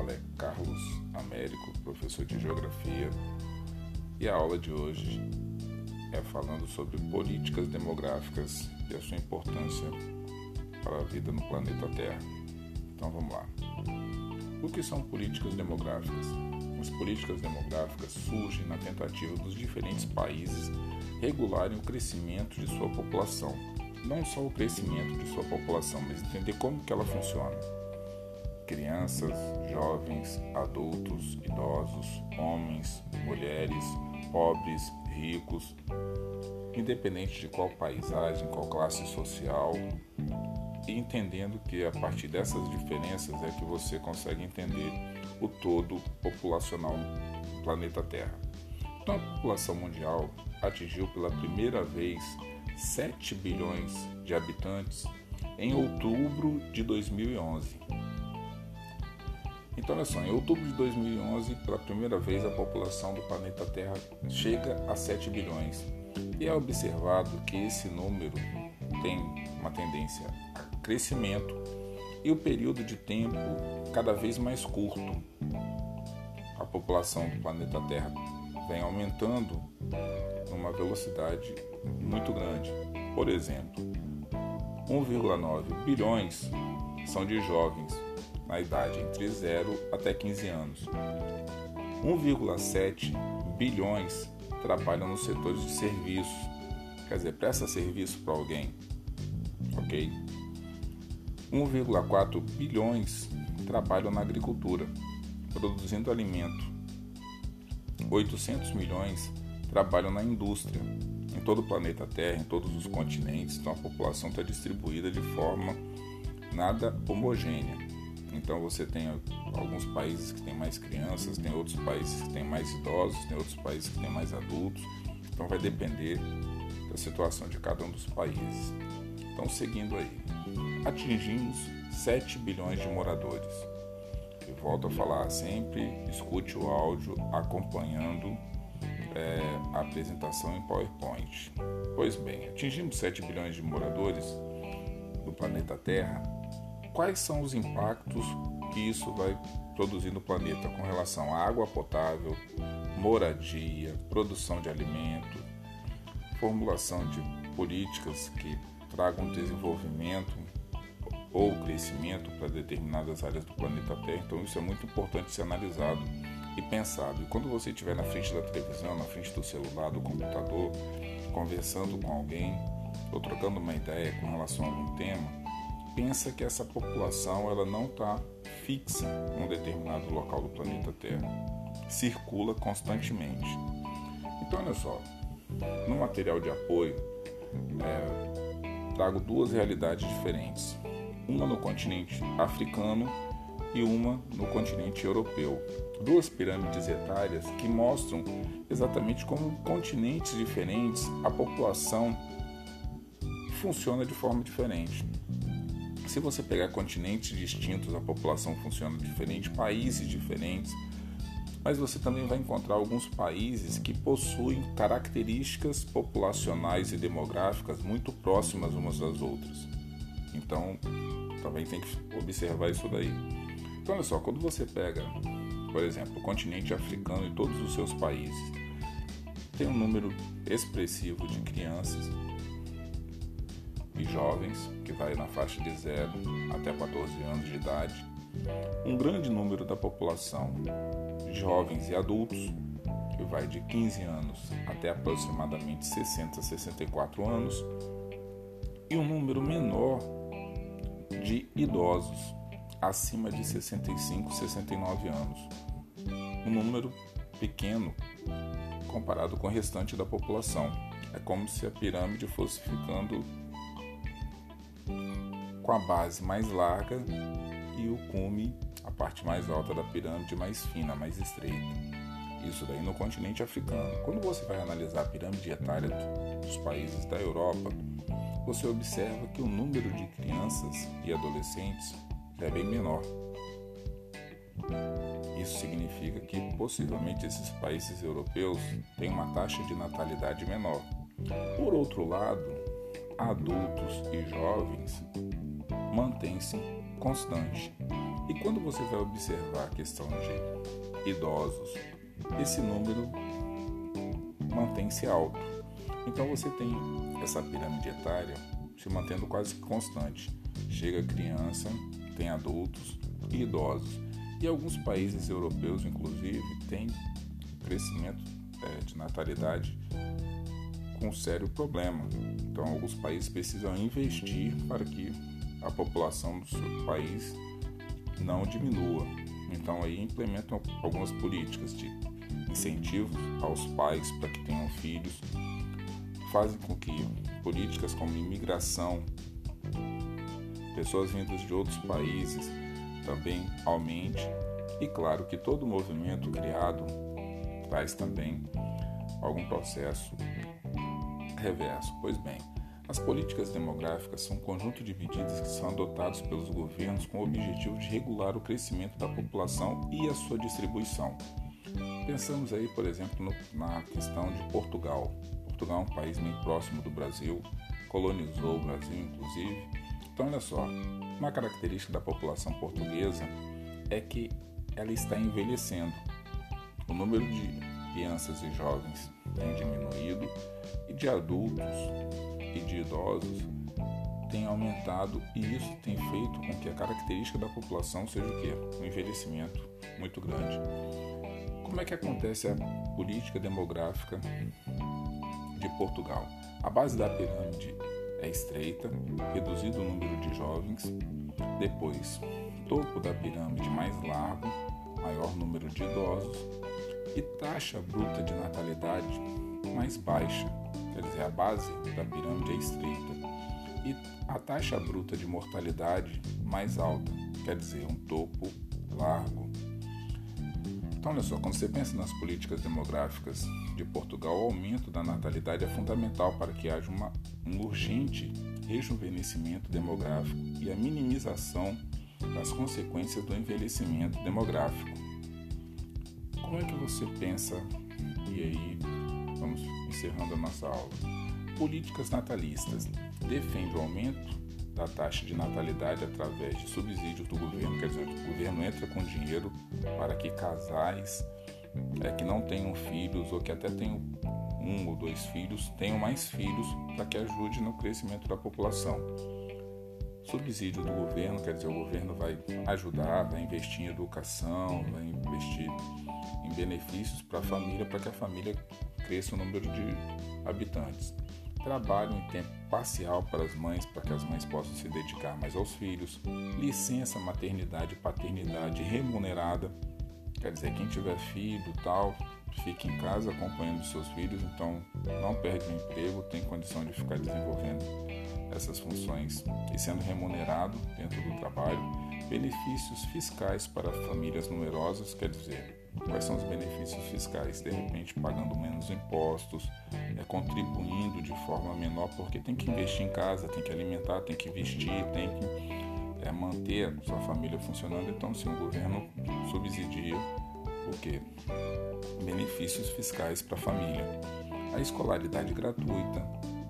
fala é Carlos Américo, professor de Geografia, e a aula de hoje é falando sobre políticas demográficas e a sua importância para a vida no planeta Terra. Então vamos lá. O que são políticas demográficas? As políticas demográficas surgem na tentativa dos diferentes países regularem o crescimento de sua população. Não só o crescimento de sua população, mas entender como que ela funciona crianças, jovens, adultos, idosos, homens, mulheres, pobres, ricos, independente de qual paisagem, qual classe social, e entendendo que a partir dessas diferenças é que você consegue entender o todo populacional do planeta Terra. Então, a população mundial atingiu pela primeira vez 7 bilhões de habitantes em outubro de 2011. Então, olha só, em outubro de 2011, pela primeira vez, a população do planeta Terra chega a 7 bilhões. E é observado que esse número tem uma tendência a crescimento e o período de tempo cada vez mais curto. A população do planeta Terra vem aumentando numa velocidade muito grande. Por exemplo, 1,9 bilhões são de jovens na idade entre 0 até 15 anos. 1,7 bilhões trabalham nos setores de serviços, quer dizer, presta serviço para alguém, ok? 1,4 bilhões trabalham na agricultura, produzindo alimento. 800 milhões trabalham na indústria, em todo o planeta Terra, em todos os continentes, então a população está distribuída de forma nada homogênea. Então você tem alguns países que têm mais crianças, tem outros países que têm mais idosos, tem outros países que têm mais adultos. Então vai depender da situação de cada um dos países. Então seguindo aí, atingimos 7 bilhões de moradores. E volto a falar sempre, escute o áudio acompanhando é, a apresentação em PowerPoint. Pois bem, atingimos 7 bilhões de moradores no planeta Terra quais são os impactos que isso vai produzir no planeta com relação à água potável, moradia, produção de alimento, formulação de políticas que tragam desenvolvimento ou crescimento para determinadas áreas do planeta Terra. Então isso é muito importante ser analisado e pensado. E quando você estiver na frente da televisão, na frente do celular, do computador, conversando com alguém ou trocando uma ideia com relação a algum tema, pensa que essa população ela não está fixa em um determinado local do planeta Terra, circula constantemente. Então, olha só, no material de apoio, é, trago duas realidades diferentes: uma no continente africano e uma no continente europeu. Duas pirâmides etárias que mostram exatamente como continentes diferentes a população funciona de forma diferente. Se você pegar continentes distintos, a população funciona diferente, países diferentes, mas você também vai encontrar alguns países que possuem características populacionais e demográficas muito próximas umas das outras. Então, também tem que observar isso daí. Então, olha só, quando você pega, por exemplo, o continente africano e todos os seus países, tem um número expressivo de crianças jovens, que vai na faixa de 0 até 14 anos de idade, um grande número da população, jovens e adultos, que vai de 15 anos até aproximadamente 60 a 64 anos, e um número menor de idosos, acima de 65 69 anos. Um número pequeno comparado com o restante da população. É como se a pirâmide fosse ficando com a base mais larga e o cume, a parte mais alta da pirâmide, mais fina, mais estreita. Isso daí no continente africano. Quando você vai analisar a pirâmide etária dos países da Europa, você observa que o número de crianças e adolescentes é bem menor. Isso significa que possivelmente esses países europeus têm uma taxa de natalidade menor. Por outro lado, adultos e jovens mantém-se constante. E quando você vai observar a questão de idosos, esse número mantém-se alto. Então você tem essa pirâmide etária se mantendo quase constante. Chega criança, tem adultos e idosos. E alguns países europeus, inclusive, têm crescimento é, de natalidade com um sério problema. Então, alguns países precisam investir para que a população do seu país não diminua. Então, aí implementam algumas políticas de incentivos aos pais para que tenham filhos, fazem com que políticas como imigração, pessoas vindas de outros países também aumente e claro que todo movimento criado traz também algum processo reverso. Pois bem, as políticas demográficas são um conjunto de medidas que são adotadas pelos governos com o objetivo de regular o crescimento da população e a sua distribuição. Pensamos aí, por exemplo, no, na questão de Portugal. Portugal é um país meio próximo do Brasil, colonizou o Brasil, inclusive. Então, olha só, uma característica da população portuguesa é que ela está envelhecendo. O número de crianças e jovens tem diminuído de adultos e de idosos tem aumentado e isso tem feito com que a característica da população seja o quê? Um envelhecimento muito grande. Como é que acontece a política demográfica de Portugal? A base da pirâmide é estreita, reduzido o número de jovens, depois topo da pirâmide mais largo, maior número de idosos e taxa bruta de natalidade mais baixa, quer dizer, a base da pirâmide é estreita, e a taxa bruta de mortalidade mais alta, quer dizer, um topo largo. Então, olha só, quando você pensa nas políticas demográficas de Portugal, o aumento da natalidade é fundamental para que haja uma, um urgente rejuvenescimento demográfico e a minimização das consequências do envelhecimento demográfico. Como é que você pensa? E aí, vamos encerrando a nossa aula. Políticas natalistas defende o aumento da taxa de natalidade através de subsídios do governo, quer dizer, o governo entra com dinheiro para que casais é, que não tenham filhos ou que até tenham um ou dois filhos tenham mais filhos para que ajude no crescimento da população. Subsídio do governo, quer dizer, o governo vai ajudar, vai investir em educação, vai investir em benefícios para a família, para que a família cresça o número de habitantes. Trabalho em tempo parcial para as mães, para que as mães possam se dedicar mais aos filhos. Licença maternidade e paternidade remunerada, quer dizer, quem tiver filho tal, fique em casa acompanhando seus filhos, então não perde o emprego, tem condição de ficar desenvolvendo essas funções e sendo remunerado dentro do trabalho. Benefícios fiscais para famílias numerosas, quer dizer, Quais são os benefícios fiscais? De repente, pagando menos impostos, é, contribuindo de forma menor, porque tem que investir em casa, tem que alimentar, tem que vestir, tem que é, manter a sua família funcionando. Então, se o governo subsidia o quê? Benefícios fiscais para a família. A escolaridade gratuita,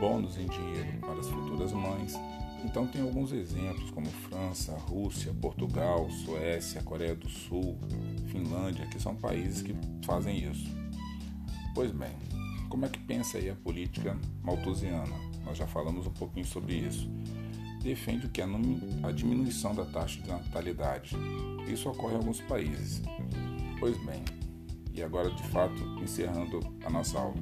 bônus em dinheiro para as futuras mães, então tem alguns exemplos como França, Rússia, Portugal, Suécia, Coreia do Sul, Finlândia, que são países que fazem isso. Pois bem, como é que pensa aí a política malthusiana? Nós já falamos um pouquinho sobre isso. Defende o que a diminuição da taxa de natalidade. Isso ocorre em alguns países. Pois bem, e agora de fato encerrando a nossa aula,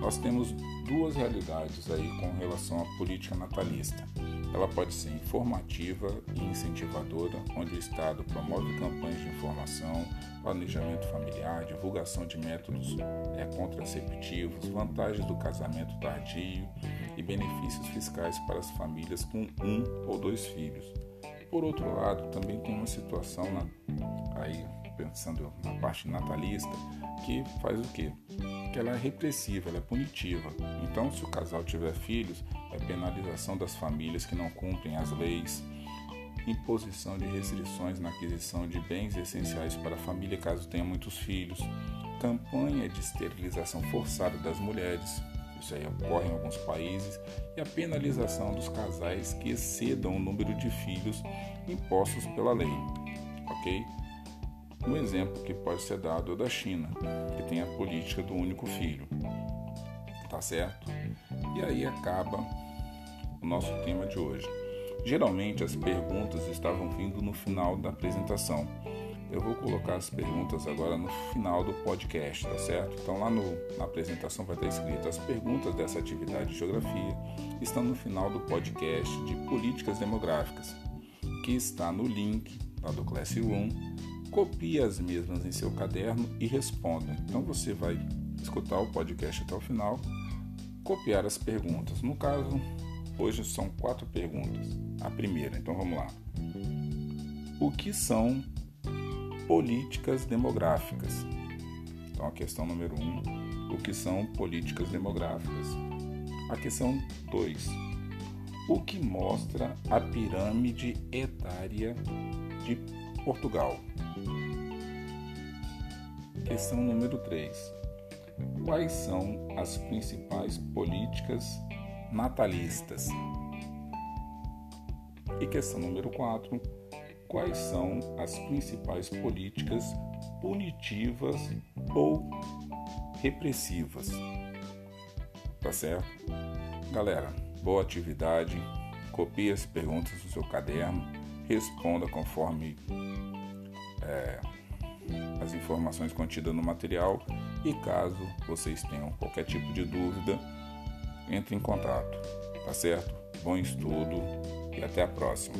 nós temos duas realidades aí com relação à política natalista. Ela pode ser informativa e incentivadora, onde o Estado promove campanhas de informação, planejamento familiar, divulgação de métodos é, contraceptivos, vantagens do casamento tardio e benefícios fiscais para as famílias com um ou dois filhos. Por outro lado, também tem uma situação na, aí pensando na parte natalista que faz o quê? Que ela é repressiva, ela é punitiva. Então, se o casal tiver filhos, é penalização das famílias que não cumprem as leis, imposição de restrições na aquisição de bens essenciais para a família caso tenha muitos filhos, campanha de esterilização forçada das mulheres, isso aí ocorre em alguns países, e a penalização dos casais que excedam o número de filhos impostos pela lei. ok? Um exemplo que pode ser dado é da China, que tem a política do único filho, tá certo? E aí acaba o nosso tema de hoje. Geralmente as perguntas estavam vindo no final da apresentação. Eu vou colocar as perguntas agora no final do podcast, tá certo? Então lá no, na apresentação vai estar escrito as perguntas dessa atividade de geografia estão no final do podcast de políticas demográficas, que está no link lá do Classroom. Copie as mesmas em seu caderno e responda. Então você vai escutar o podcast até o final, copiar as perguntas. No caso, hoje são quatro perguntas. A primeira, então vamos lá. O que são políticas demográficas? Então a questão número um, o que são políticas demográficas? A questão 2. O que mostra a pirâmide etária de Portugal? Questão número 3. Quais são as principais políticas natalistas? E questão número 4. Quais são as principais políticas punitivas ou repressivas? Tá certo? Galera, boa atividade. Copie as perguntas do seu caderno, responda conforme é, as informações contidas no material e caso vocês tenham qualquer tipo de dúvida, entre em contato. Tá certo? Bom estudo e até a próxima.